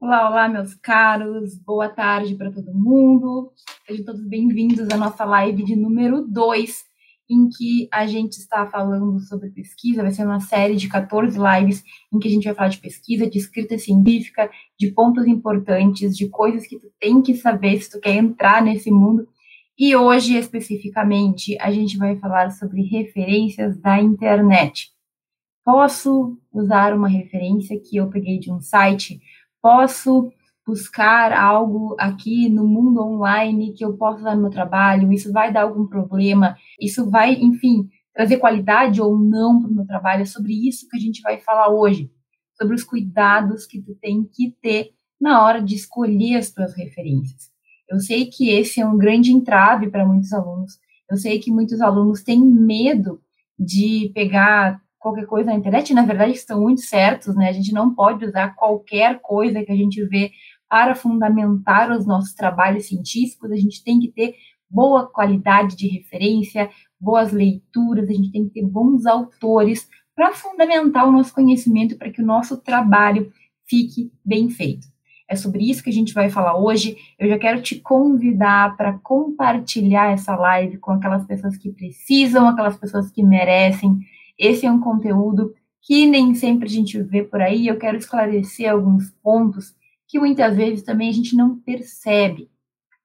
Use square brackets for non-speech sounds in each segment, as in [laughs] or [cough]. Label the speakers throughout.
Speaker 1: Olá, olá, meus caros. Boa tarde para todo mundo. Sejam todos bem-vindos à nossa live de número 2, em que a gente está falando sobre pesquisa. Vai ser uma série de 14 lives em que a gente vai falar de pesquisa, de escrita científica, de pontos importantes, de coisas que tu tem que saber se tu quer entrar nesse mundo. E hoje, especificamente, a gente vai falar sobre referências da internet. Posso usar uma referência que eu peguei de um site posso buscar algo aqui no mundo online que eu possa usar no meu trabalho, isso vai dar algum problema, isso vai, enfim, trazer qualidade ou não para o meu trabalho, é sobre isso que a gente vai falar hoje, sobre os cuidados que tu tem que ter na hora de escolher as tuas referências. Eu sei que esse é um grande entrave para muitos alunos, eu sei que muitos alunos têm medo de pegar qualquer coisa na internet, na verdade estão muito certos, né? A gente não pode usar qualquer coisa que a gente vê para fundamentar os nossos trabalhos científicos, a gente tem que ter boa qualidade de referência, boas leituras, a gente tem que ter bons autores para fundamentar o nosso conhecimento para que o nosso trabalho fique bem feito. É sobre isso que a gente vai falar hoje. Eu já quero te convidar para compartilhar essa live com aquelas pessoas que precisam, aquelas pessoas que merecem esse é um conteúdo que nem sempre a gente vê por aí. Eu quero esclarecer alguns pontos que muitas vezes também a gente não percebe.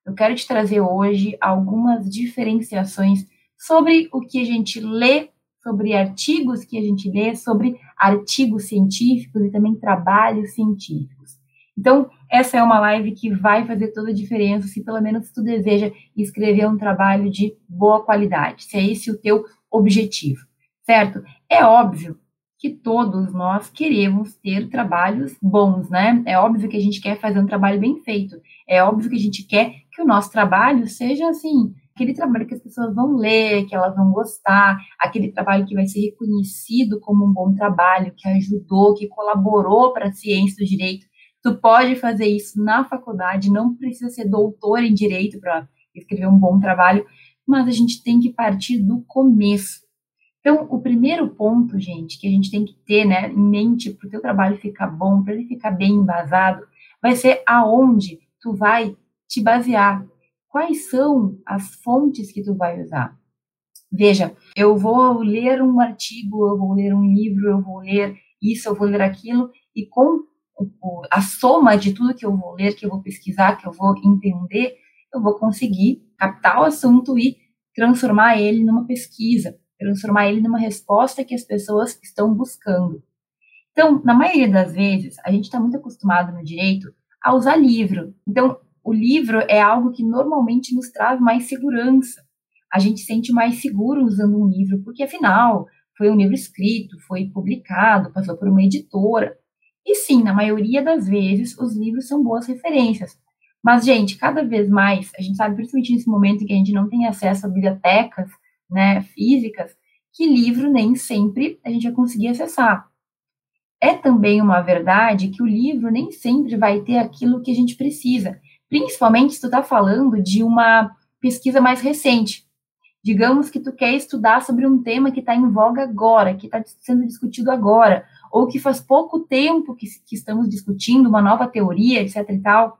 Speaker 1: Eu quero te trazer hoje algumas diferenciações sobre o que a gente lê, sobre artigos que a gente lê, sobre artigos científicos e também trabalhos científicos. Então, essa é uma live que vai fazer toda a diferença se pelo menos tu deseja escrever um trabalho de boa qualidade, se é esse o teu objetivo certo? É óbvio que todos nós queremos ter trabalhos bons, né? É óbvio que a gente quer fazer um trabalho bem feito. É óbvio que a gente quer que o nosso trabalho seja assim, aquele trabalho que as pessoas vão ler, que elas vão gostar, aquele trabalho que vai ser reconhecido como um bom trabalho, que ajudou, que colaborou para a ciência do direito. Tu pode fazer isso na faculdade, não precisa ser doutor em direito para escrever um bom trabalho, mas a gente tem que partir do começo. Então, o primeiro ponto, gente, que a gente tem que ter né, em mente para o teu trabalho ficar bom, para ele ficar bem embasado, vai ser aonde tu vai te basear. Quais são as fontes que tu vai usar? Veja, eu vou ler um artigo, eu vou ler um livro, eu vou ler isso, eu vou ler aquilo, e com a soma de tudo que eu vou ler, que eu vou pesquisar, que eu vou entender, eu vou conseguir captar o assunto e transformar ele numa pesquisa transformar ele numa resposta que as pessoas estão buscando. Então, na maioria das vezes, a gente está muito acostumado no direito a usar livro. Então, o livro é algo que normalmente nos traz mais segurança. A gente se sente mais seguro usando um livro, porque afinal, foi um livro escrito, foi publicado, passou por uma editora. E sim, na maioria das vezes, os livros são boas referências. Mas, gente, cada vez mais, a gente sabe, principalmente nesse momento em que a gente não tem acesso a bibliotecas, né, físicas, que livro nem sempre a gente vai conseguir acessar. É também uma verdade que o livro nem sempre vai ter aquilo que a gente precisa, principalmente se tu está falando de uma pesquisa mais recente. Digamos que tu quer estudar sobre um tema que está em voga agora, que está sendo discutido agora, ou que faz pouco tempo que, que estamos discutindo uma nova teoria, etc. e tal.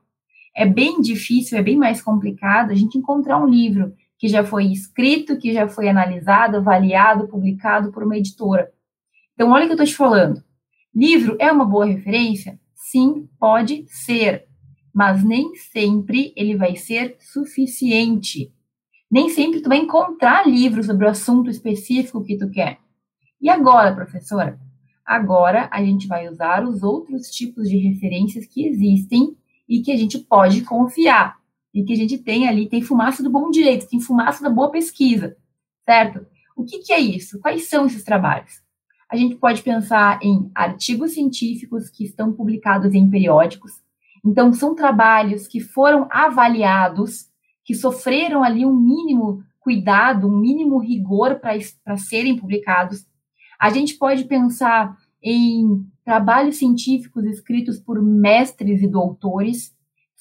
Speaker 1: É bem difícil, é bem mais complicado a gente encontrar um livro que já foi escrito, que já foi analisado, avaliado, publicado por uma editora. Então, olha o que eu estou te falando. Livro é uma boa referência? Sim, pode ser, mas nem sempre ele vai ser suficiente. Nem sempre tu vai encontrar livros sobre o assunto específico que tu quer. E agora, professora? Agora a gente vai usar os outros tipos de referências que existem e que a gente pode confiar e que a gente tem ali, tem fumaça do bom direito, tem fumaça da boa pesquisa, certo? O que, que é isso? Quais são esses trabalhos? A gente pode pensar em artigos científicos que estão publicados em periódicos. Então, são trabalhos que foram avaliados, que sofreram ali um mínimo cuidado, um mínimo rigor para serem publicados. A gente pode pensar em trabalhos científicos escritos por mestres e doutores,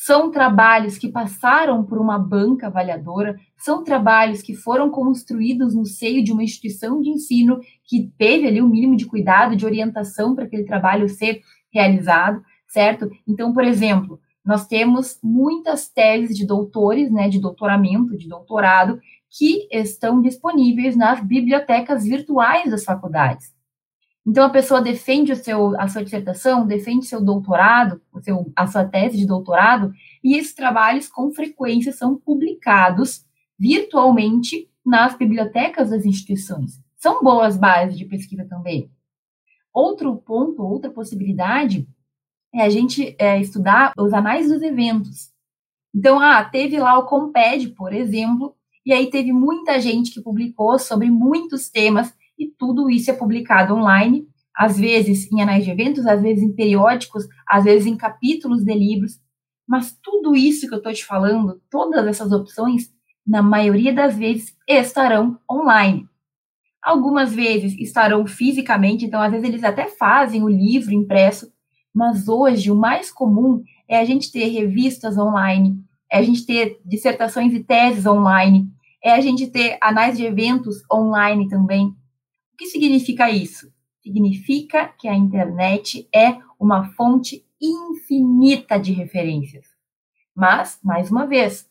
Speaker 1: são trabalhos que passaram por uma banca avaliadora, são trabalhos que foram construídos no seio de uma instituição de ensino que teve ali um mínimo de cuidado, de orientação para aquele trabalho ser realizado, certo? Então, por exemplo, nós temos muitas teses de doutores, né, de doutoramento, de doutorado, que estão disponíveis nas bibliotecas virtuais das faculdades. Então, a pessoa defende o seu, a sua dissertação, defende seu doutorado, o seu, a sua tese de doutorado, e esses trabalhos, com frequência, são publicados virtualmente nas bibliotecas das instituições. São boas bases de pesquisa também. Outro ponto, outra possibilidade, é a gente é, estudar os anais dos eventos. Então, ah, teve lá o Comped, por exemplo, e aí teve muita gente que publicou sobre muitos temas, e tudo isso é publicado online, às vezes em anais de eventos, às vezes em periódicos, às vezes em capítulos de livros. Mas tudo isso que eu estou te falando, todas essas opções, na maioria das vezes estarão online. Algumas vezes estarão fisicamente, então às vezes eles até fazem o livro impresso, mas hoje o mais comum é a gente ter revistas online, é a gente ter dissertações e teses online, é a gente ter anais de eventos online também. Que significa isso? Significa que a internet é uma fonte infinita de referências. Mas, mais uma vez,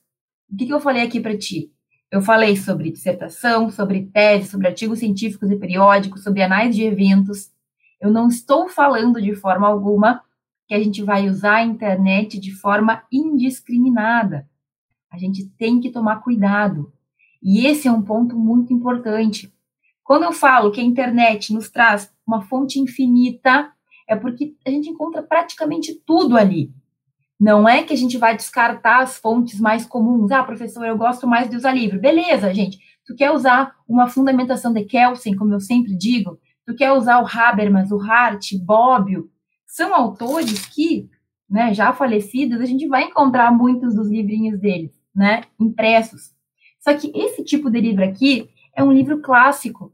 Speaker 1: o que, que eu falei aqui para ti? Eu falei sobre dissertação, sobre tese, sobre artigos científicos e periódicos, sobre anais de eventos. Eu não estou falando de forma alguma que a gente vai usar a internet de forma indiscriminada. A gente tem que tomar cuidado. E esse é um ponto muito importante. Quando eu falo que a internet nos traz uma fonte infinita, é porque a gente encontra praticamente tudo ali. Não é que a gente vai descartar as fontes mais comuns. Ah, professor, eu gosto mais de usar livro. Beleza, gente. Tu quer usar uma fundamentação de Kelsen, como eu sempre digo? Tu quer usar o Habermas, o Hart, Bobbio? São autores que, né, já falecidos, a gente vai encontrar muitos dos livrinhos deles, né, impressos. Só que esse tipo de livro aqui é um livro clássico.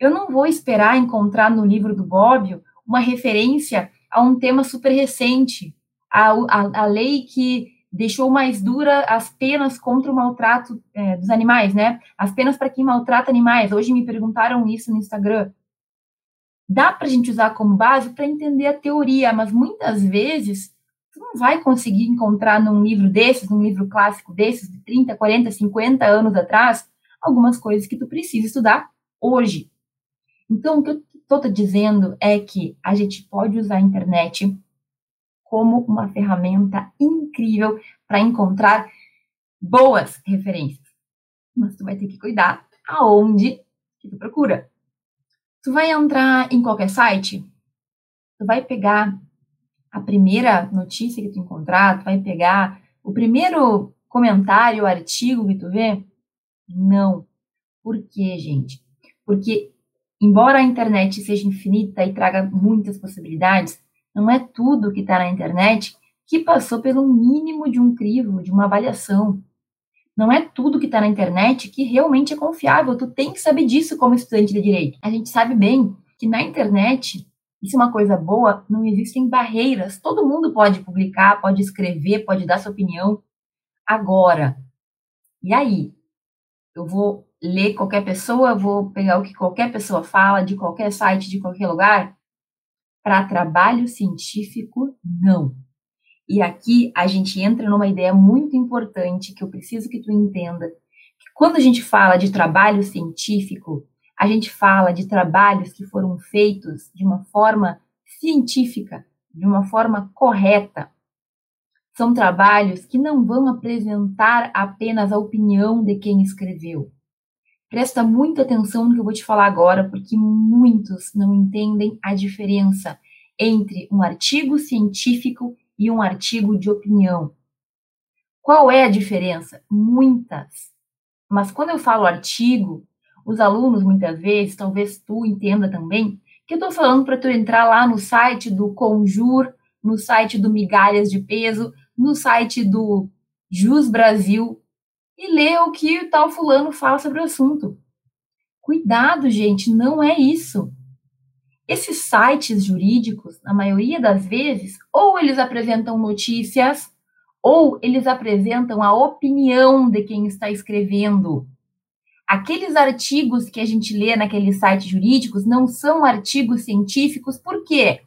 Speaker 1: Eu não vou esperar encontrar no livro do Bobbio uma referência a um tema super recente, a, a, a lei que deixou mais dura as penas contra o maltrato é, dos animais, né? As penas para quem maltrata animais. Hoje me perguntaram isso no Instagram. Dá para a gente usar como base para entender a teoria, mas muitas vezes você não vai conseguir encontrar num livro desses, num livro clássico desses, de 30, 40, 50 anos atrás, algumas coisas que tu precisa estudar hoje. Então, o que eu estou te dizendo é que a gente pode usar a internet como uma ferramenta incrível para encontrar boas referências. Mas tu vai ter que cuidar aonde que tu procura. Tu vai entrar em qualquer site, tu vai pegar a primeira notícia que tu encontrar, tu vai pegar o primeiro comentário, artigo que tu vê? Não. Por quê, gente? Porque, embora a internet seja infinita e traga muitas possibilidades, não é tudo que está na internet que passou pelo mínimo de um crivo, de uma avaliação. Não é tudo que está na internet que realmente é confiável. Tu tem que saber disso como estudante de direito. A gente sabe bem que na internet, isso é uma coisa boa, não existem barreiras. Todo mundo pode publicar, pode escrever, pode dar sua opinião. Agora, e aí? Eu vou ler qualquer pessoa, vou pegar o que qualquer pessoa fala, de qualquer site, de qualquer lugar? Para trabalho científico, não. E aqui a gente entra numa ideia muito importante que eu preciso que tu entenda. Que quando a gente fala de trabalho científico, a gente fala de trabalhos que foram feitos de uma forma científica, de uma forma correta. São trabalhos que não vão apresentar apenas a opinião de quem escreveu. Presta muita atenção no que eu vou te falar agora, porque muitos não entendem a diferença entre um artigo científico e um artigo de opinião. Qual é a diferença? Muitas. Mas quando eu falo artigo, os alunos muitas vezes, talvez tu entenda também, que eu estou falando para tu entrar lá no site do Conjur, no site do Migalhas de Peso, no site do Jus Brasil e ler o que o tal fulano fala sobre o assunto. Cuidado, gente, não é isso. Esses sites jurídicos, na maioria das vezes, ou eles apresentam notícias, ou eles apresentam a opinião de quem está escrevendo. Aqueles artigos que a gente lê naqueles sites jurídicos não são artigos científicos, por quê?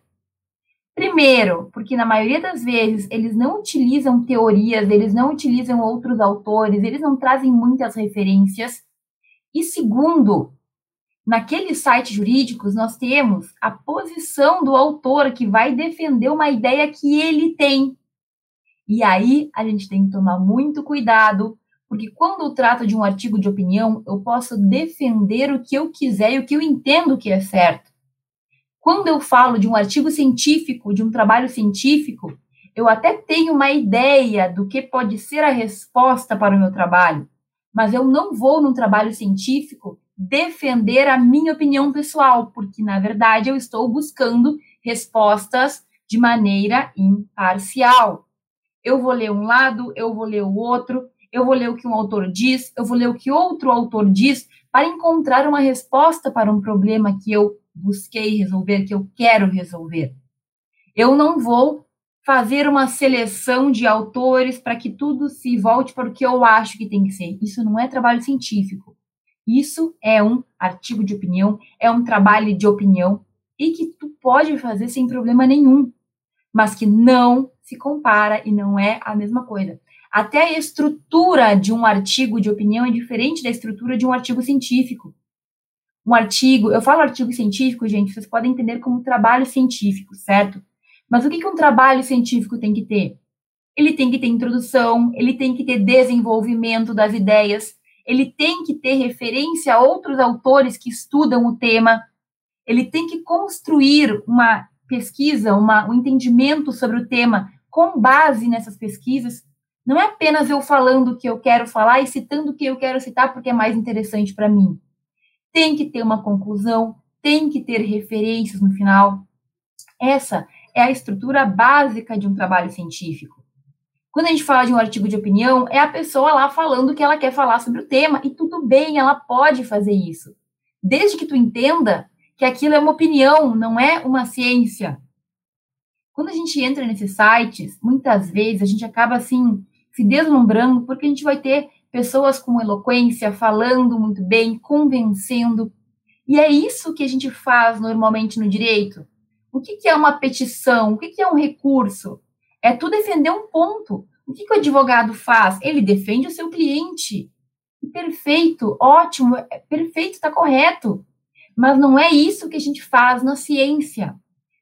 Speaker 1: Primeiro, porque na maioria das vezes eles não utilizam teorias, eles não utilizam outros autores, eles não trazem muitas referências. E segundo, naqueles sites jurídicos nós temos a posição do autor que vai defender uma ideia que ele tem. E aí a gente tem que tomar muito cuidado, porque quando eu trato de um artigo de opinião, eu posso defender o que eu quiser e o que eu entendo que é certo. Quando eu falo de um artigo científico, de um trabalho científico, eu até tenho uma ideia do que pode ser a resposta para o meu trabalho, mas eu não vou num trabalho científico defender a minha opinião pessoal, porque na verdade eu estou buscando respostas de maneira imparcial. Eu vou ler um lado, eu vou ler o outro, eu vou ler o que um autor diz, eu vou ler o que outro autor diz para encontrar uma resposta para um problema que eu busquei resolver, que eu quero resolver. Eu não vou fazer uma seleção de autores para que tudo se volte para o que eu acho que tem que ser. Isso não é trabalho científico. Isso é um artigo de opinião, é um trabalho de opinião e que tu pode fazer sem problema nenhum, mas que não se compara e não é a mesma coisa. Até a estrutura de um artigo de opinião é diferente da estrutura de um artigo científico um artigo, eu falo artigo científico, gente, vocês podem entender como trabalho científico, certo? Mas o que, que um trabalho científico tem que ter? Ele tem que ter introdução, ele tem que ter desenvolvimento das ideias, ele tem que ter referência a outros autores que estudam o tema, ele tem que construir uma pesquisa, uma, um entendimento sobre o tema com base nessas pesquisas. Não é apenas eu falando o que eu quero falar e citando o que eu quero citar porque é mais interessante para mim tem que ter uma conclusão, tem que ter referências no final. Essa é a estrutura básica de um trabalho científico. Quando a gente fala de um artigo de opinião, é a pessoa lá falando que ela quer falar sobre o tema, e tudo bem, ela pode fazer isso. Desde que tu entenda que aquilo é uma opinião, não é uma ciência. Quando a gente entra nesses sites, muitas vezes a gente acaba assim se deslumbrando porque a gente vai ter pessoas com eloquência, falando muito bem, convencendo. E é isso que a gente faz normalmente no direito. O que, que é uma petição? O que, que é um recurso? É tu defender um ponto. O que, que o advogado faz? Ele defende o seu cliente. Perfeito, ótimo, é perfeito, está correto. Mas não é isso que a gente faz na ciência.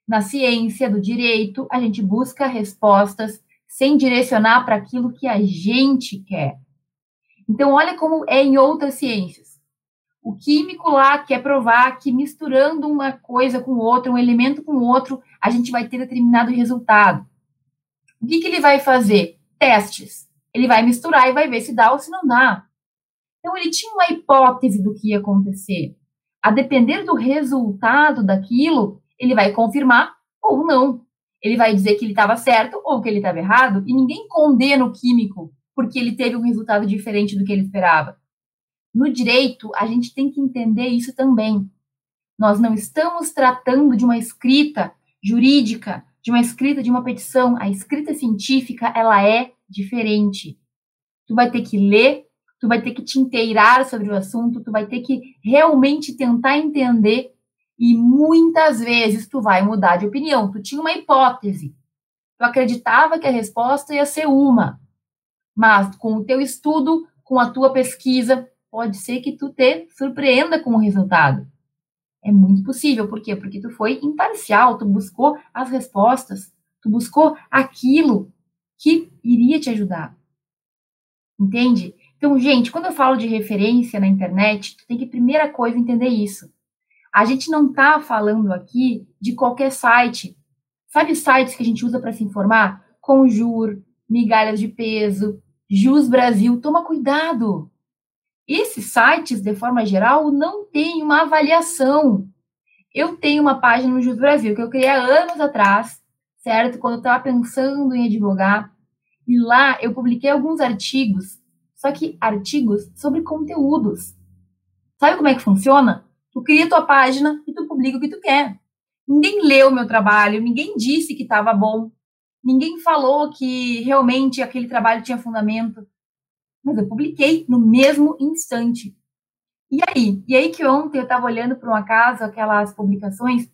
Speaker 1: Na ciência do direito, a gente busca respostas sem direcionar para aquilo que a gente quer. Então, olha como é em outras ciências. O químico lá quer provar que misturando uma coisa com outra, um elemento com outro, a gente vai ter determinado resultado. O que, que ele vai fazer? Testes. Ele vai misturar e vai ver se dá ou se não dá. Então, ele tinha uma hipótese do que ia acontecer. A depender do resultado daquilo, ele vai confirmar ou não. Ele vai dizer que ele estava certo ou que ele estava errado, e ninguém condena o químico porque ele teve um resultado diferente do que ele esperava. No direito, a gente tem que entender isso também. Nós não estamos tratando de uma escrita jurídica, de uma escrita de uma petição. A escrita científica, ela é diferente. Tu vai ter que ler, tu vai ter que te inteirar sobre o assunto, tu vai ter que realmente tentar entender e muitas vezes tu vai mudar de opinião. Tu tinha uma hipótese. Tu acreditava que a resposta ia ser uma. Mas com o teu estudo, com a tua pesquisa, pode ser que tu te surpreenda com o resultado. É muito possível, por quê? Porque tu foi imparcial, tu buscou as respostas, tu buscou aquilo que iria te ajudar. Entende? Então, gente, quando eu falo de referência na internet, tu tem que, primeira coisa, entender isso. A gente não está falando aqui de qualquer site. Sabe sites que a gente usa para se informar? Conjur, migalhas de peso, Jus Brasil, toma cuidado. Esses sites, de forma geral, não têm uma avaliação. Eu tenho uma página no Jus Brasil que eu criei há anos atrás, certo? Quando eu estava pensando em advogar. E lá eu publiquei alguns artigos, só que artigos sobre conteúdos. Sabe como é que funciona? Tu cria tua página e tu publica o que tu quer. Ninguém leu meu trabalho, ninguém disse que estava bom, Ninguém falou que realmente aquele trabalho tinha fundamento. Mas eu publiquei no mesmo instante. E aí? E aí que ontem eu estava olhando por um acaso aquelas publicações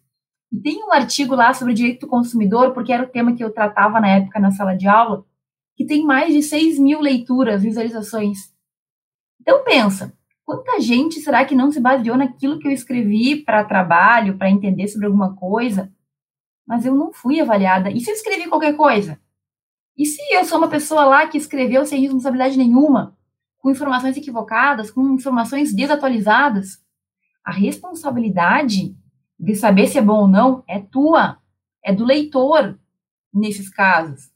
Speaker 1: E tem um artigo lá sobre direito do consumidor, porque era o tema que eu tratava na época na sala de aula, que tem mais de 6 mil leituras, visualizações. Então pensa, quanta gente será que não se baseou naquilo que eu escrevi para trabalho, para entender sobre alguma coisa, mas eu não fui avaliada? E se eu escrevi qualquer coisa? E se eu sou uma pessoa lá que escreveu sem responsabilidade nenhuma, com informações equivocadas, com informações desatualizadas? A responsabilidade de saber se é bom ou não é tua, é do leitor nesses casos.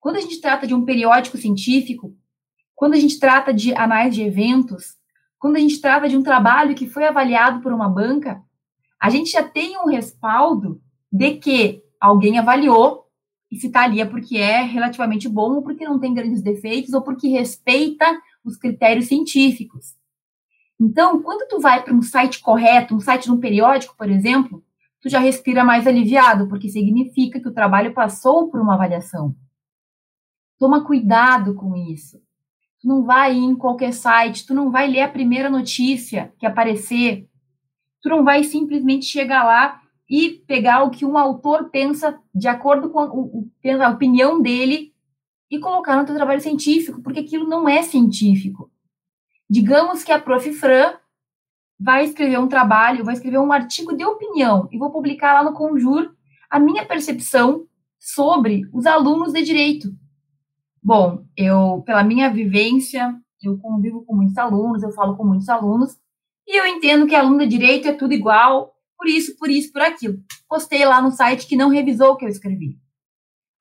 Speaker 1: Quando a gente trata de um periódico científico, quando a gente trata de análise de eventos, quando a gente trata de um trabalho que foi avaliado por uma banca, a gente já tem um respaldo de que alguém avaliou e se está ali é porque é relativamente bom, ou porque não tem grandes defeitos, ou porque respeita os critérios científicos. Então, quando tu vai para um site correto, um site de um periódico, por exemplo, tu já respira mais aliviado, porque significa que o trabalho passou por uma avaliação. Toma cuidado com isso. Tu não vai ir em qualquer site, tu não vai ler a primeira notícia que aparecer. Tu não vai simplesmente chegar lá e pegar o que um autor pensa de acordo com a opinião dele e colocar no teu trabalho científico, porque aquilo não é científico. Digamos que a Prof. Fran vai escrever um trabalho, vai escrever um artigo de opinião e vou publicar lá no Conjur a minha percepção sobre os alunos de direito. Bom, eu, pela minha vivência, eu convivo com muitos alunos, eu falo com muitos alunos, e eu entendo que aluno de direito é tudo igual, por isso, por isso, por aquilo. Postei lá no site que não revisou o que eu escrevi.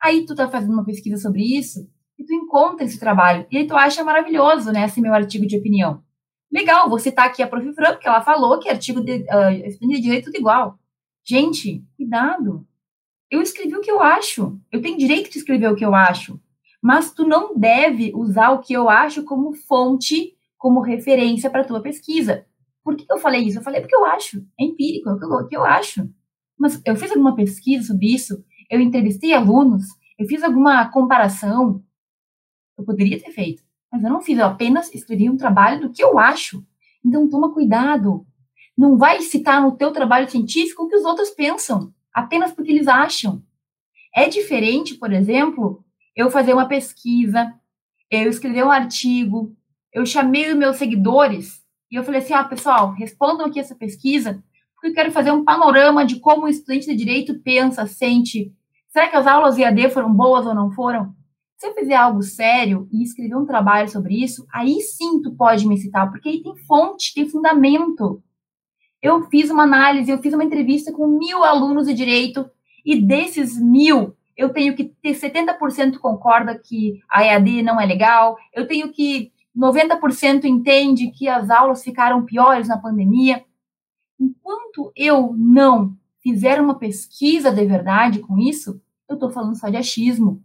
Speaker 1: Aí tu tá fazendo uma pesquisa sobre isso e tu encontra esse trabalho. E aí tu acha maravilhoso, né, esse meu artigo de opinião. Legal, vou citar aqui a Prof. Fran, porque ela falou que artigo de, uh, de direito tudo igual. Gente, cuidado. Eu escrevi o que eu acho. Eu tenho direito de escrever o que eu acho. Mas tu não deve usar o que eu acho como fonte, como referência para tua pesquisa. Por que eu falei isso? Eu falei porque eu acho, é empírico, é o que eu acho. Mas eu fiz alguma pesquisa sobre isso, eu entrevistei alunos, eu fiz alguma comparação. Eu poderia ter feito, mas eu não fiz, eu apenas escrevi um trabalho do que eu acho. Então toma cuidado. Não vai citar no teu trabalho científico o que os outros pensam, apenas porque eles acham. É diferente, por exemplo, eu fazer uma pesquisa, eu escrever um artigo, eu chamei os meus seguidores e eu falei assim: ah, pessoal, respondam aqui essa pesquisa, porque eu quero fazer um panorama de como o estudante de direito pensa, sente. Será que as aulas EAD foram boas ou não foram? Se eu fizer algo sério e escrever um trabalho sobre isso, aí sim tu pode me citar, porque aí tem fonte, tem fundamento. Eu fiz uma análise, eu fiz uma entrevista com mil alunos de direito, e desses mil, eu tenho que ter 70% concorda que a EAD não é legal, eu tenho que 90% entende que as aulas ficaram piores na pandemia. Enquanto eu não fizer uma pesquisa de verdade com isso, eu estou falando só de achismo.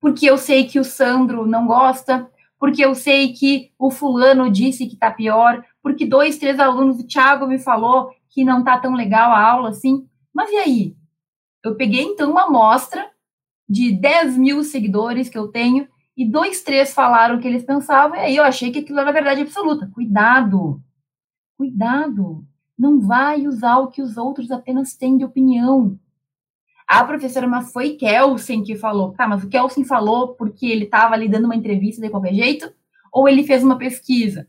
Speaker 1: Porque eu sei que o Sandro não gosta, porque eu sei que o fulano disse que está pior, porque dois, três alunos, o Thiago me falou que não está tão legal a aula assim. Mas e aí? Eu peguei então uma amostra de 10 mil seguidores que eu tenho e dois, três falaram o que eles pensavam, e aí eu achei que aquilo era verdade absoluta. Cuidado! Cuidado! Não vai usar o que os outros apenas têm de opinião. A professora, mas foi Kelsen que falou. Tá, mas o Kelsen falou porque ele estava ali dando uma entrevista de qualquer jeito? Ou ele fez uma pesquisa?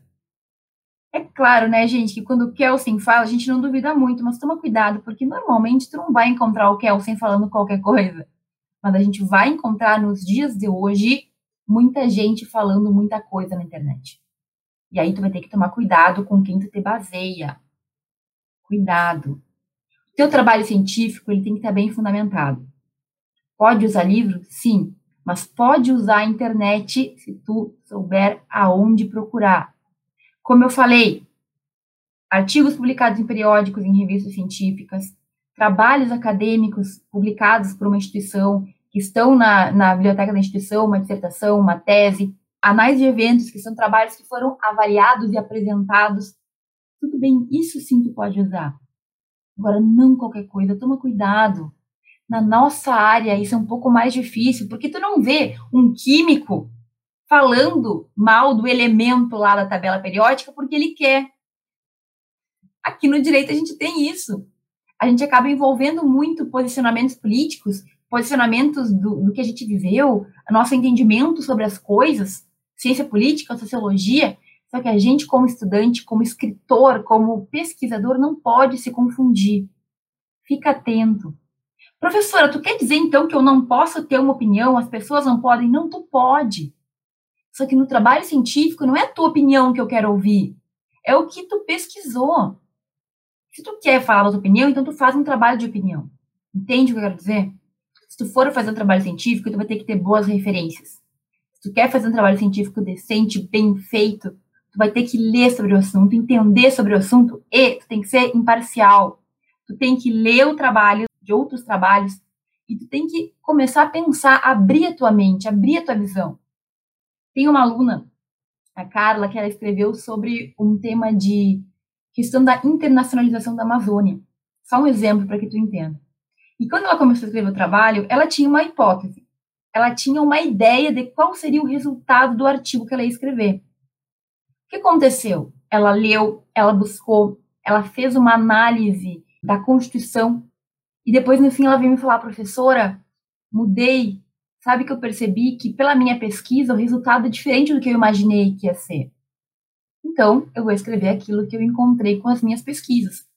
Speaker 1: É claro, né, gente, que quando o Kelsen fala, a gente não duvida muito, mas toma cuidado, porque normalmente tu não vai encontrar o Kelsen falando qualquer coisa. Mas a gente vai encontrar nos dias de hoje muita gente falando muita coisa na internet. E aí tu vai ter que tomar cuidado com quem tu te baseia. Cuidado. O teu trabalho científico, ele tem que estar bem fundamentado. Pode usar livro? Sim, mas pode usar a internet se tu souber aonde procurar. Como eu falei, artigos publicados em periódicos, em revistas científicas, trabalhos acadêmicos publicados por uma instituição que estão na, na biblioteca da instituição, uma dissertação, uma tese, análise de eventos, que são trabalhos que foram avaliados e apresentados. Tudo bem, isso sim tu pode usar. Agora, não qualquer coisa, toma cuidado. Na nossa área, isso é um pouco mais difícil, porque tu não vê um químico falando mal do elemento lá da tabela periódica porque ele quer. Aqui no direito a gente tem isso. a gente acaba envolvendo muito posicionamentos políticos, posicionamentos do, do que a gente viveu, nosso entendimento sobre as coisas, ciência política, sociologia, só que a gente, como estudante, como escritor, como pesquisador, não pode se confundir. Fica atento. Professora, tu quer dizer então que eu não posso ter uma opinião, as pessoas não podem? Não, tu pode. Só que no trabalho científico não é a tua opinião que eu quero ouvir, é o que tu pesquisou. Se tu quer falar da tua opinião, então tu faz um trabalho de opinião. Entende o que eu quero dizer? Tu for fazer um trabalho científico, tu vai ter que ter boas referências. Se tu quer fazer um trabalho científico decente, bem feito, tu vai ter que ler sobre o assunto, entender sobre o assunto e tu tem que ser imparcial. Tu tem que ler o trabalho de outros trabalhos e tu tem que começar a pensar, abrir a tua mente, abrir a tua visão. Tem uma aluna, a Carla, que ela escreveu sobre um tema de questão da internacionalização da Amazônia. Só um exemplo para que tu entenda. E quando ela começou a escrever o trabalho, ela tinha uma hipótese. Ela tinha uma ideia de qual seria o resultado do artigo que ela ia escrever. O que aconteceu? Ela leu, ela buscou, ela fez uma análise da Constituição e depois, no fim, ela veio me falar, professora, mudei. Sabe que eu percebi que, pela minha pesquisa, o resultado é diferente do que eu imaginei que ia ser. Então, eu vou escrever aquilo que eu encontrei com as minhas pesquisas.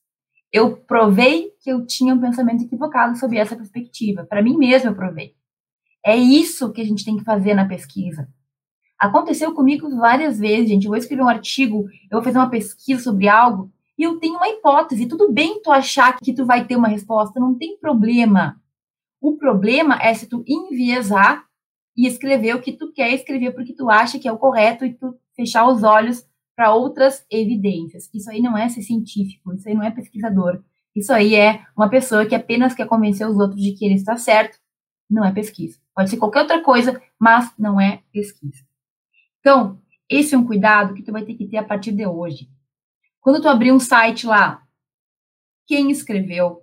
Speaker 1: Eu provei que eu tinha um pensamento equivocado sobre essa perspectiva. Para mim mesmo, eu provei. É isso que a gente tem que fazer na pesquisa. Aconteceu comigo várias vezes, gente. Eu vou escrever um artigo, eu vou fazer uma pesquisa sobre algo e eu tenho uma hipótese. Tudo bem tu achar que tu vai ter uma resposta, não tem problema. O problema é se tu enviesar e escrever o que tu quer escrever porque tu acha que é o correto e tu fechar os olhos para outras evidências. Isso aí não é ser científico, isso aí não é pesquisador. Isso aí é uma pessoa que apenas quer convencer os outros de que ele está certo. Não é pesquisa. Pode ser qualquer outra coisa, mas não é pesquisa. Então, esse é um cuidado que tu vai ter que ter a partir de hoje. Quando tu abrir um site lá, quem escreveu,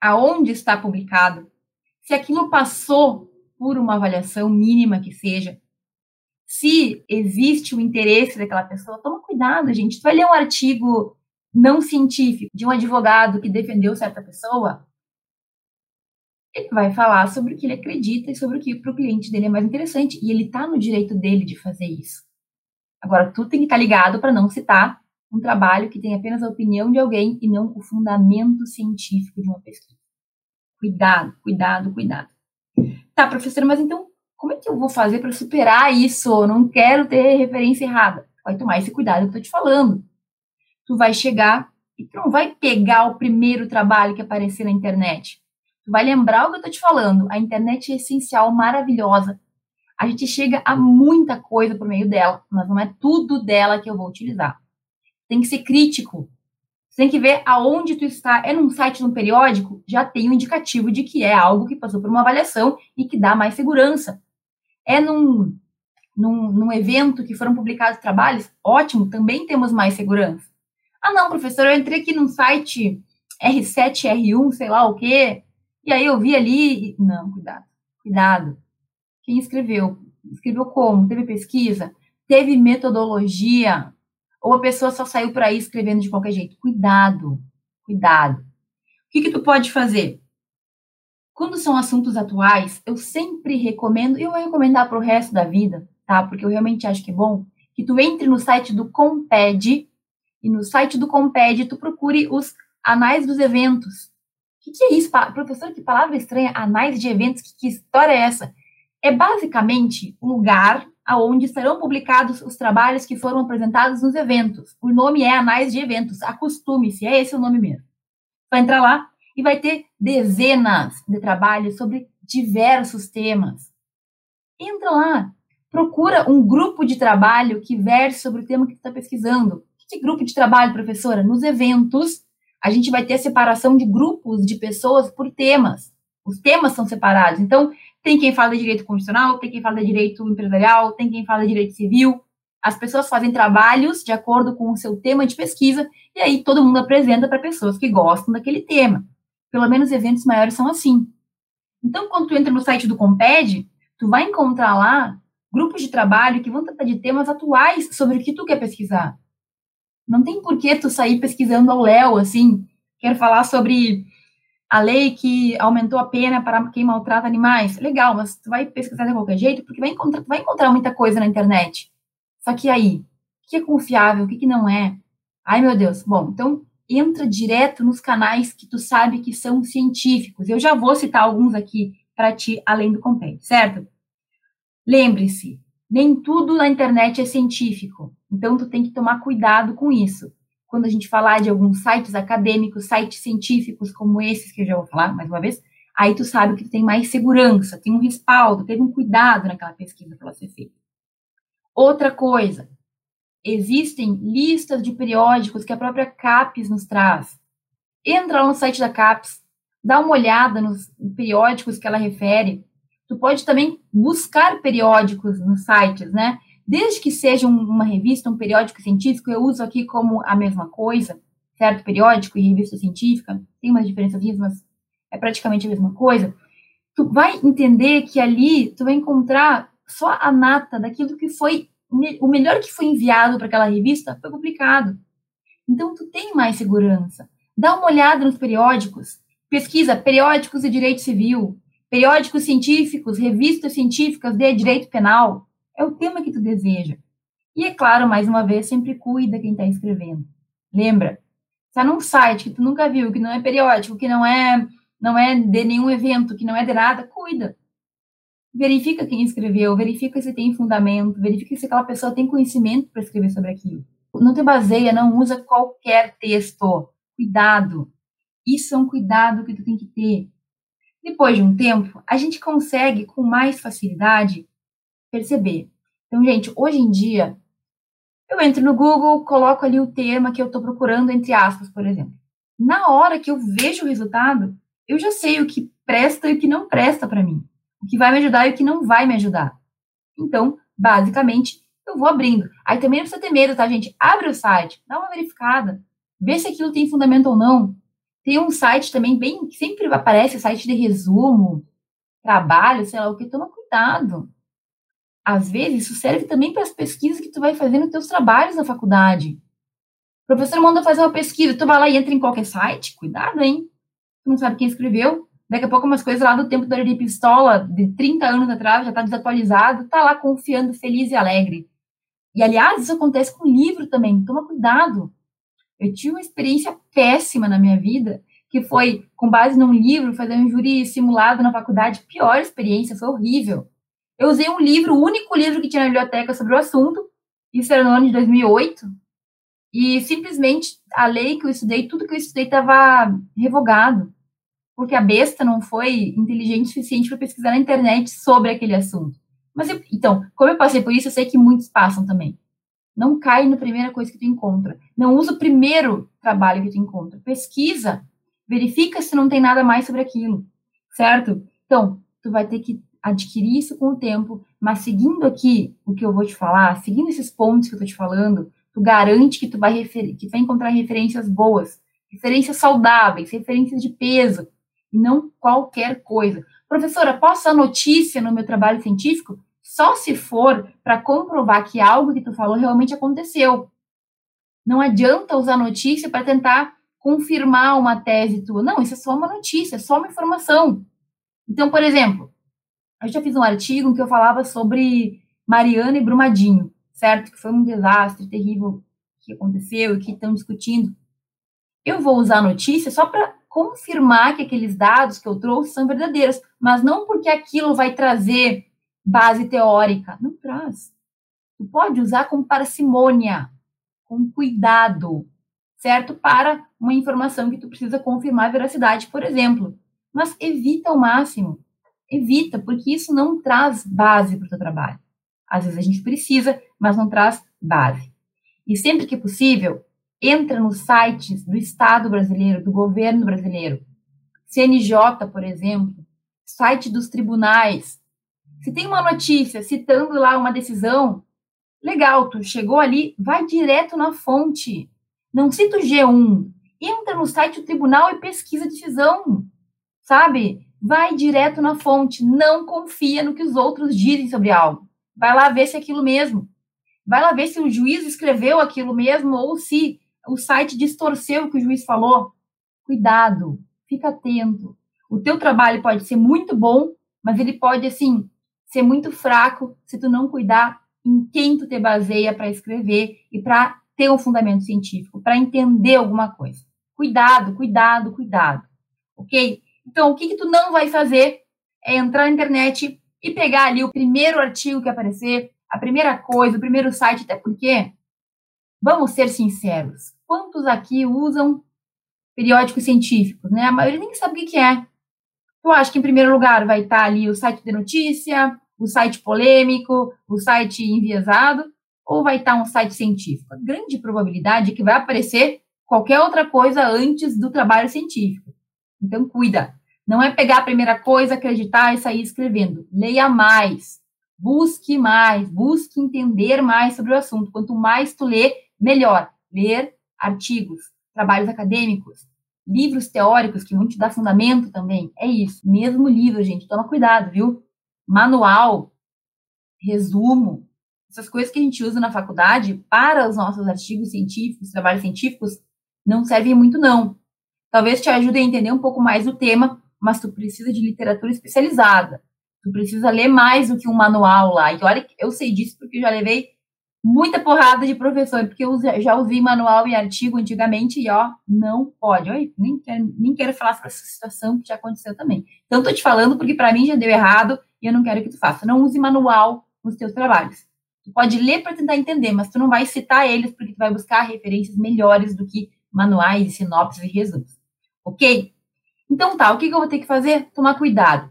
Speaker 1: aonde está publicado, se aquilo passou por uma avaliação mínima que seja, se existe o interesse daquela pessoa, toma cuidado, gente. Tu vai ler um artigo não científico de um advogado que defendeu certa pessoa, ele vai falar sobre o que ele acredita e sobre o que para o cliente dele é mais interessante. E ele está no direito dele de fazer isso. Agora, tu tem que estar tá ligado para não citar um trabalho que tem apenas a opinião de alguém e não o fundamento científico de uma pesquisa. Cuidado, cuidado, cuidado. Tá, professora, mas então como é que eu vou fazer para superar isso? Eu não quero ter referência errada. Vai tomar esse cuidado que eu tô te falando. Tu vai chegar e tu não vai pegar o primeiro trabalho que aparecer na internet. Tu vai lembrar o que eu tô te falando. A internet é essencial, maravilhosa. A gente chega a muita coisa por meio dela, mas não é tudo dela que eu vou utilizar. Tem que ser crítico. Tem que ver aonde tu está. É num site, num periódico, já tem um indicativo de que é algo que passou por uma avaliação e que dá mais segurança. É num, num, num evento que foram publicados trabalhos? Ótimo, também temos mais segurança. Ah, não, professor, eu entrei aqui num site R7, R1, sei lá o quê, e aí eu vi ali. Não, cuidado, cuidado. Quem escreveu? Escreveu como? Teve pesquisa? Teve metodologia? Ou a pessoa só saiu por aí escrevendo de qualquer jeito? Cuidado, cuidado. O que, que tu pode fazer? Quando são assuntos atuais, eu sempre recomendo, e eu vou recomendar para o resto da vida, tá? Porque eu realmente acho que é bom, que tu entre no site do Comped, e no site do Comped tu procure os anais dos eventos. O que, que, é isso? Professor, que palavra estranha, anais de eventos, que, que história é essa? É basicamente um lugar aonde estarão publicados os trabalhos que foram apresentados nos eventos. O nome é Anais de Eventos, acostume-se, é esse o nome mesmo. Vai entrar lá, e vai ter dezenas de trabalhos sobre diversos temas. Entra lá, procura um grupo de trabalho que verse sobre o tema que tu está pesquisando. Que grupo de trabalho, professora? Nos eventos, a gente vai ter a separação de grupos de pessoas por temas. Os temas são separados. Então, tem quem fala de direito constitucional, tem quem fala de direito empresarial, tem quem fala de direito civil. As pessoas fazem trabalhos de acordo com o seu tema de pesquisa e aí todo mundo apresenta para pessoas que gostam daquele tema. Pelo menos eventos maiores são assim. Então, quando tu entra no site do Comped, tu vai encontrar lá grupos de trabalho que vão tratar de temas atuais sobre o que tu quer pesquisar. Não tem por que tu sair pesquisando ao léu, assim, quero falar sobre a lei que aumentou a pena para quem maltrata animais. Legal, mas tu vai pesquisar de qualquer jeito, porque vai encontrar, vai encontrar muita coisa na internet. Só que aí, o que é confiável, o que, que não é? Ai, meu Deus. Bom, então entra direto nos canais que tu sabe que são científicos. Eu já vou citar alguns aqui para ti, além do compêndio, certo? Lembre-se, nem tudo na internet é científico. Então, tu tem que tomar cuidado com isso. Quando a gente falar de alguns sites acadêmicos, sites científicos como esses que eu já vou falar mais uma vez, aí tu sabe que tu tem mais segurança, tem um respaldo, teve um cuidado naquela pesquisa para ser feita. Outra coisa, existem listas de periódicos que a própria CAPES nos traz. Entra lá no site da CAPES, dá uma olhada nos periódicos que ela refere. Tu pode também buscar periódicos nos sites, né? Desde que seja uma revista, um periódico científico, eu uso aqui como a mesma coisa, certo? Periódico e revista científica, tem umas diferenças, mas é praticamente a mesma coisa. Tu vai entender que ali tu vai encontrar só a nata daquilo que foi o melhor que foi enviado para aquela revista foi publicado. Então tu tem mais segurança. Dá uma olhada nos periódicos, pesquisa periódicos de direito civil, periódicos científicos, revistas científicas de direito penal. É o tema que tu deseja. E é claro, mais uma vez, sempre cuida quem está escrevendo. Lembra? Está num site que tu nunca viu, que não é periódico, que não é não é de nenhum evento, que não é de nada, cuida verifica quem escreveu, verifica se tem fundamento, verifica se aquela pessoa tem conhecimento para escrever sobre aquilo. Não te baseia, não usa qualquer texto. Cuidado. Isso é um cuidado que tu tem que ter. Depois de um tempo, a gente consegue com mais facilidade perceber. Então, gente, hoje em dia, eu entro no Google, coloco ali o tema que eu estou procurando, entre aspas, por exemplo. Na hora que eu vejo o resultado, eu já sei o que presta e o que não presta para mim o que vai me ajudar e o que não vai me ajudar. Então, basicamente, eu vou abrindo. Aí também não precisa ter medo, tá, gente? Abre o site, dá uma verificada, vê se aquilo tem fundamento ou não. Tem um site também bem, que sempre aparece, site de resumo, trabalho, sei lá o que, toma cuidado. Às vezes, isso serve também para as pesquisas que tu vai fazer nos teus trabalhos na faculdade. O professor manda fazer uma pesquisa, tu vai lá e entra em qualquer site, cuidado, hein? Tu não sabe quem escreveu, Daqui a pouco umas coisas lá do tempo da Lili Pistola, de 30 anos atrás, já está desatualizado, está lá confiando, feliz e alegre. E, aliás, isso acontece com livro também, toma cuidado. Eu tive uma experiência péssima na minha vida, que foi, com base num livro, fazer um júri simulado na faculdade, pior experiência, foi horrível. Eu usei um livro, o único livro que tinha na biblioteca sobre o assunto, isso era no ano de 2008, e simplesmente a lei que eu estudei, tudo que eu estudei estava revogado porque a besta não foi inteligente o suficiente para pesquisar na internet sobre aquele assunto. Mas eu, então, como eu passei por isso, eu sei que muitos passam também. Não cai na primeira coisa que tu encontra. Não usa o primeiro trabalho que tu encontra. Pesquisa, verifica se não tem nada mais sobre aquilo, certo? Então, tu vai ter que adquirir isso com o tempo, mas seguindo aqui o que eu vou te falar, seguindo esses pontos que eu tô te falando, tu garante que tu vai, que tu vai encontrar referências boas, referências saudáveis, referências de peso, não qualquer coisa. Professora, posso a notícia no meu trabalho científico? Só se for para comprovar que algo que tu falou realmente aconteceu. Não adianta usar notícia para tentar confirmar uma tese tua. Não, isso é só uma notícia, é só uma informação. Então, por exemplo, eu já fiz um artigo em que eu falava sobre Mariana e Brumadinho, certo? Que foi um desastre terrível que aconteceu e que estão discutindo. Eu vou usar a notícia só para confirmar que aqueles dados que eu trouxe são verdadeiros, mas não porque aquilo vai trazer base teórica. Não traz. Tu pode usar com parcimônia, com cuidado, certo? Para uma informação que tu precisa confirmar a veracidade, por exemplo. Mas evita ao máximo. Evita, porque isso não traz base para o teu trabalho. Às vezes a gente precisa, mas não traz base. E sempre que possível, entra nos sites do Estado brasileiro, do governo brasileiro, CNJ, por exemplo, site dos tribunais. Se tem uma notícia citando lá uma decisão, legal, tu chegou ali, vai direto na fonte. Não cita o G1. Entra no site do tribunal e pesquisa a decisão. Sabe? Vai direto na fonte. Não confia no que os outros dizem sobre algo. Vai lá ver se é aquilo mesmo. Vai lá ver se o juiz escreveu aquilo mesmo ou se o site distorceu o que o juiz falou. Cuidado. fica atento. O teu trabalho pode ser muito bom, mas ele pode, assim, ser muito fraco se tu não cuidar em quem tu te baseia para escrever e para ter um fundamento científico, para entender alguma coisa. Cuidado, cuidado, cuidado. Ok? Então, o que, que tu não vai fazer é entrar na internet e pegar ali o primeiro artigo que aparecer, a primeira coisa, o primeiro site, até porque, vamos ser sinceros, quantos aqui usam periódicos científicos, né? A maioria nem sabe o que é. Tu acha que em primeiro lugar vai estar ali o site de notícia, o site polêmico, o site enviesado, ou vai estar um site científico? A grande probabilidade é que vai aparecer qualquer outra coisa antes do trabalho científico. Então, cuida. Não é pegar a primeira coisa, acreditar e sair escrevendo. Leia mais. Busque mais. Busque entender mais sobre o assunto. Quanto mais tu lê, melhor. Ler artigos, trabalhos acadêmicos, livros teóricos que vão te dar fundamento também. É isso. Mesmo livro, gente. Toma cuidado, viu? Manual, resumo, essas coisas que a gente usa na faculdade para os nossos artigos científicos, trabalhos científicos, não servem muito, não. Talvez te ajude a entender um pouco mais o tema, mas tu precisa de literatura especializada. Tu precisa ler mais do que um manual lá. E olha, eu sei disso porque eu já levei muita porrada de professor, porque eu já usei manual e artigo antigamente e, ó, não pode. Oi, nem, quero, nem quero falar sobre essa situação que já aconteceu também. Então, tô te falando porque para mim já deu errado e eu não quero que tu faça. Não use manual nos teus trabalhos. Tu pode ler para tentar entender, mas tu não vai citar eles porque tu vai buscar referências melhores do que manuais, sinopses e resumos. Ok? Então tá, o que, que eu vou ter que fazer? Tomar cuidado.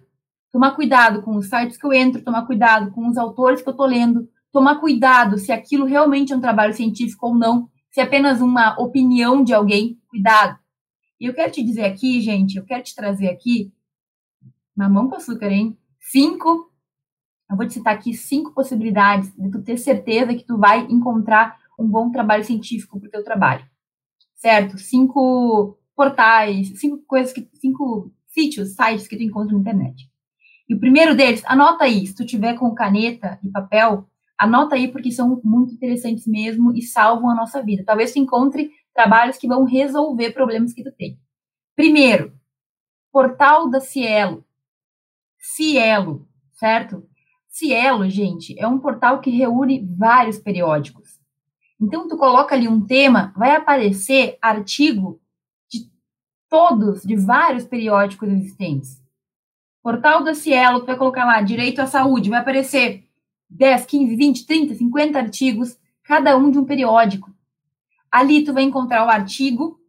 Speaker 1: Tomar cuidado com os sites que eu entro, tomar cuidado com os autores que eu tô lendo, tomar cuidado se aquilo realmente é um trabalho científico ou não, se é apenas uma opinião de alguém, cuidado. E eu quero te dizer aqui, gente, eu quero te trazer aqui, mamão com açúcar, hein? Cinco, eu vou te citar aqui cinco possibilidades de tu ter certeza que tu vai encontrar um bom trabalho científico para o teu trabalho. Certo? Cinco portais, cinco coisas que, cinco sítios, sites que tu encontra na internet. E o primeiro deles, anota aí, se tu tiver com caneta e papel, anota aí porque são muito interessantes mesmo e salvam a nossa vida. Talvez tu encontre trabalhos que vão resolver problemas que tu tem. Primeiro, portal da Cielo. Cielo, certo? Cielo, gente, é um portal que reúne vários periódicos. Então, tu coloca ali um tema, vai aparecer artigo de todos, de vários periódicos existentes. Portal da Cielo, tu vai colocar lá, direito à saúde, vai aparecer 10, 15, 20, 30, 50 artigos, cada um de um periódico. Ali tu vai encontrar o artigo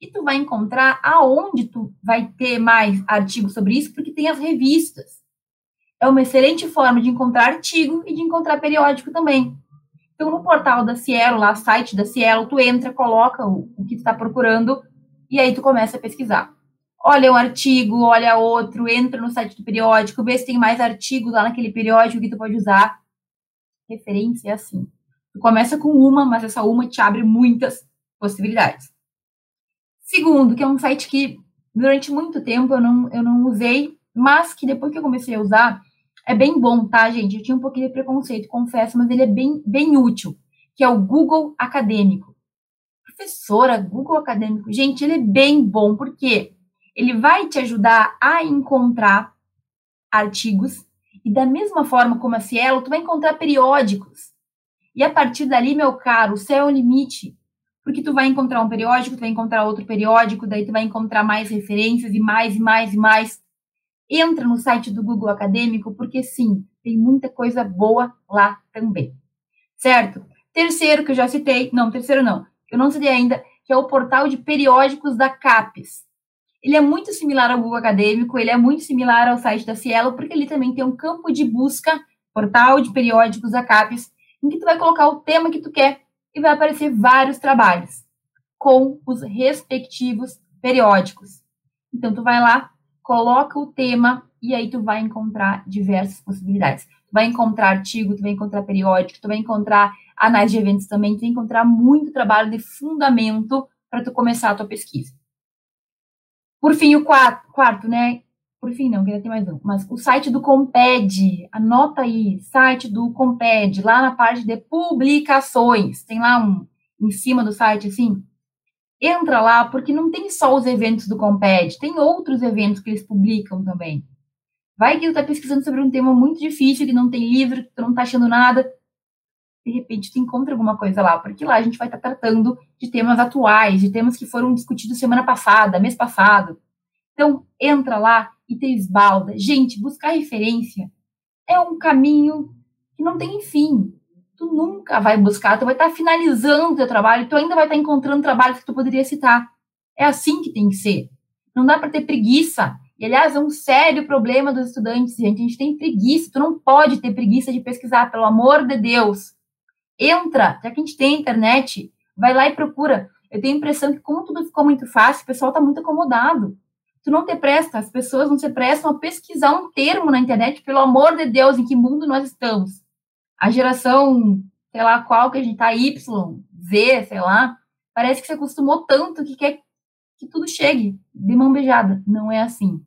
Speaker 1: e tu vai encontrar aonde tu vai ter mais artigos sobre isso, porque tem as revistas. É uma excelente forma de encontrar artigo e de encontrar periódico também. Então, no portal da Cielo, lá, site da Cielo, tu entra, coloca o, o que tu está procurando e aí tu começa a pesquisar. Olha um artigo, olha outro, entra no site do periódico, vê se tem mais artigos lá naquele periódico que tu pode usar referência é assim. Tu começa com uma, mas essa uma te abre muitas possibilidades. Segundo, que é um site que durante muito tempo eu não, eu não usei, mas que depois que eu comecei a usar, é bem bom, tá, gente? Eu tinha um pouquinho de preconceito, confesso, mas ele é bem, bem útil, que é o Google Acadêmico. Professora, Google Acadêmico, gente, ele é bem bom, porque ele vai te ajudar a encontrar artigos e da mesma forma como a Cielo, tu vai encontrar periódicos. E a partir dali, meu caro, o céu é o limite. Porque tu vai encontrar um periódico, tu vai encontrar outro periódico, daí tu vai encontrar mais referências e mais e mais e mais. Entra no site do Google Acadêmico, porque sim, tem muita coisa boa lá também. Certo? Terceiro, que eu já citei, não, terceiro não, eu não citei ainda, que é o portal de periódicos da CAPES. Ele é muito similar ao Google Acadêmico, ele é muito similar ao site da Cielo, porque ele também tem um campo de busca, portal de periódicos ACAPES, em que tu vai colocar o tema que tu quer e vai aparecer vários trabalhos com os respectivos periódicos. Então tu vai lá, coloca o tema e aí tu vai encontrar diversas possibilidades. Tu vai encontrar artigo, tu vai encontrar periódico, tu vai encontrar análise de eventos também, tu vai encontrar muito trabalho de fundamento para tu começar a tua pesquisa. Por fim, o quarto, quarto, né? Por fim, não, queria ter mais um. Mas o site do Comped, anota aí, site do Comped, lá na parte de publicações. Tem lá um, em cima do site, assim, entra lá, porque não tem só os eventos do Comped, tem outros eventos que eles publicam também. Vai que tu tá pesquisando sobre um tema muito difícil, que não tem livro, que tu não tá achando nada. De repente tu encontra alguma coisa lá, porque lá a gente vai estar tratando de temas atuais, de temas que foram discutidos semana passada, mês passado. Então, entra lá e te esbalda. Gente, buscar referência é um caminho que não tem fim. Tu nunca vai buscar, tu vai estar finalizando o teu trabalho, tu ainda vai estar encontrando trabalhos que tu poderia citar. É assim que tem que ser. Não dá para ter preguiça. E, aliás, é um sério problema dos estudantes, gente. A gente tem preguiça. Tu não pode ter preguiça de pesquisar, pelo amor de Deus. Entra, já que a gente tem internet, vai lá e procura. Eu tenho a impressão que, como tudo ficou muito fácil, o pessoal está muito acomodado tu não te presta, as pessoas não se prestam a pesquisar um termo na internet, pelo amor de Deus, em que mundo nós estamos? A geração, sei lá qual que a gente tá, Y, Z, sei lá, parece que se acostumou tanto que quer que tudo chegue de mão beijada. Não é assim.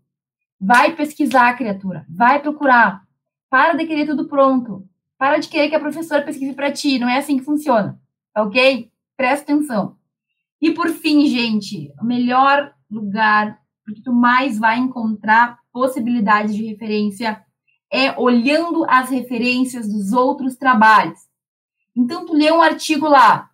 Speaker 1: Vai pesquisar, criatura, vai procurar. Para de querer tudo pronto. Para de querer que a professora pesquise para ti. Não é assim que funciona. Ok? Presta atenção. E por fim, gente, o melhor lugar porque tu mais vai encontrar possibilidades de referência é olhando as referências dos outros trabalhos. Então, tu lê um artigo lá,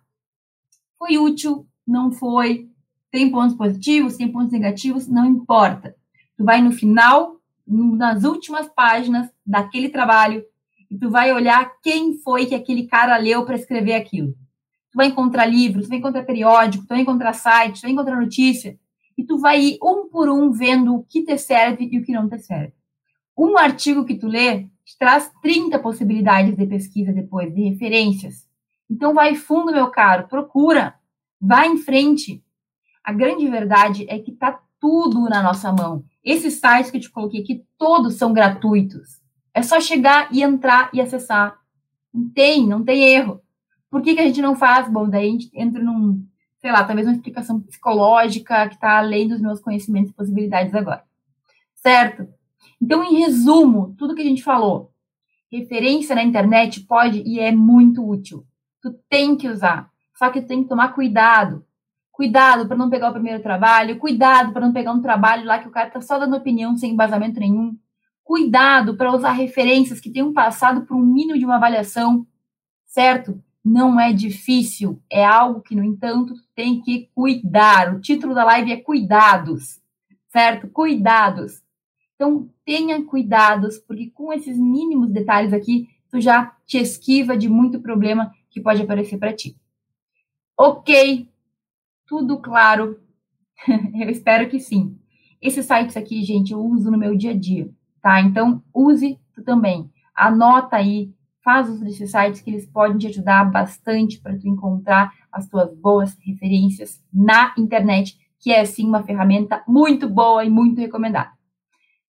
Speaker 1: foi útil, não foi, tem pontos positivos, tem pontos negativos, não importa. Tu vai no final, nas últimas páginas daquele trabalho, e tu vai olhar quem foi que aquele cara leu para escrever aquilo. Tu vai encontrar livros, tu vai encontrar periódico, tu vai encontrar site, tu vai encontrar notícia, e tu vai ir um por um vendo o que te serve e o que não te serve. Um artigo que tu lê te traz 30 possibilidades de pesquisa depois, de referências. Então vai fundo, meu caro, procura, vai em frente. A grande verdade é que tá tudo na nossa mão. Esses sites que eu te coloquei aqui, todos são gratuitos. É só chegar e entrar e acessar. Não tem, não tem erro. Por que, que a gente não faz? Bom, daí a gente entra num, sei lá, talvez uma explicação psicológica que está além dos meus conhecimentos e possibilidades agora. Certo? Então, em resumo, tudo que a gente falou, referência na internet pode e é muito útil. Tu tem que usar. Só que tu tem que tomar cuidado. Cuidado para não pegar o primeiro trabalho, cuidado para não pegar um trabalho lá que o cara está só dando opinião sem embasamento nenhum. Cuidado para usar referências que tenham passado por um mínimo de uma avaliação, certo? não é difícil, é algo que, no entanto, tem que cuidar. O título da live é Cuidados, certo? Cuidados. Então, tenha cuidados, porque com esses mínimos detalhes aqui, tu já te esquiva de muito problema que pode aparecer para ti. Ok, tudo claro? [laughs] eu espero que sim. Esses sites aqui, gente, eu uso no meu dia a dia, tá? Então, use tu também. Anota aí faz uso desses sites que eles podem te ajudar bastante para tu encontrar as tuas boas referências na internet, que é sim uma ferramenta muito boa e muito recomendada.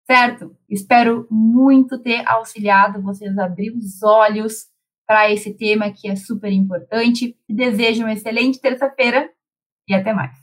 Speaker 1: Certo? Espero muito ter auxiliado vocês a abrir os olhos para esse tema que é super importante. Desejo uma excelente terça-feira e até mais.